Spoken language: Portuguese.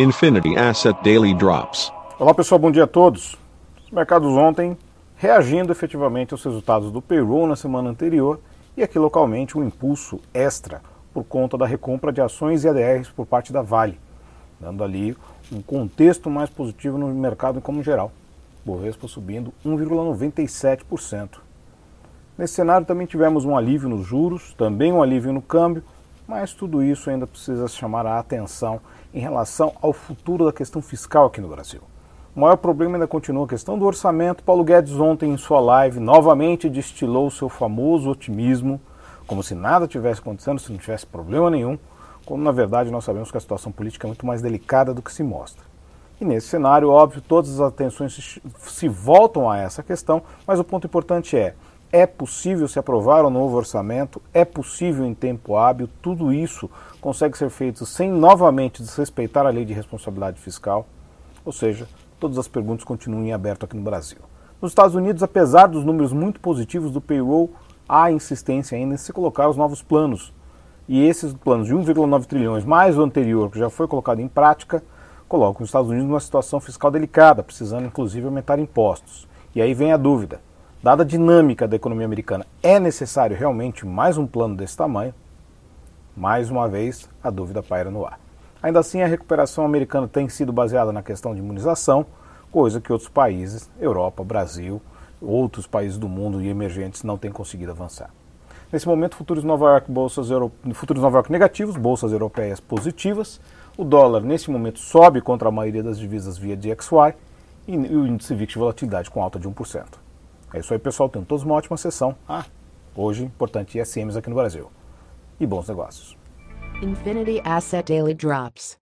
Infinity Asset Daily Drops. Olá pessoal, bom dia a todos. Os mercados ontem reagindo efetivamente aos resultados do payroll na semana anterior e aqui localmente um impulso extra por conta da recompra de ações e ADRs por parte da Vale, dando ali um contexto mais positivo no mercado como geral. Bovespa subindo 1,97%. Nesse cenário também tivemos um alívio nos juros, também um alívio no câmbio, mas tudo isso ainda precisa chamar a atenção em relação ao futuro da questão fiscal aqui no Brasil. O maior problema ainda continua a questão do orçamento. Paulo Guedes ontem em sua live novamente destilou seu famoso otimismo, como se nada tivesse acontecendo, se não tivesse problema nenhum, quando na verdade nós sabemos que a situação política é muito mais delicada do que se mostra. E nesse cenário, óbvio, todas as atenções se voltam a essa questão, mas o ponto importante é: é possível se aprovar o novo orçamento? É possível em tempo hábil? Tudo isso consegue ser feito sem novamente desrespeitar a lei de responsabilidade fiscal? Ou seja, todas as perguntas continuam em aberto aqui no Brasil. Nos Estados Unidos, apesar dos números muito positivos do payroll, há insistência ainda em se colocar os novos planos. E esses planos de 1,9 trilhões, mais o anterior, que já foi colocado em prática, colocam os Estados Unidos numa situação fiscal delicada, precisando inclusive aumentar impostos. E aí vem a dúvida: dada a dinâmica da economia americana, é necessário realmente mais um plano desse tamanho? Mais uma vez, a dúvida paira no ar. Ainda assim, a recuperação americana tem sido baseada na questão de imunização, coisa que outros países, Europa, Brasil, outros países do mundo e emergentes não têm conseguido avançar. Nesse momento, futuros Nova York, bolsas Euro... futuros Nova York negativos, bolsas europeias positivas. O dólar, nesse momento, sobe contra a maioria das divisas via DXY e o índice VIX de volatilidade com alta de 1%. É isso aí, pessoal. Tenham todos uma ótima sessão. Ah, hoje, importante ISMs aqui no Brasil. E bons negócios. Infinity Asset Daily Drops.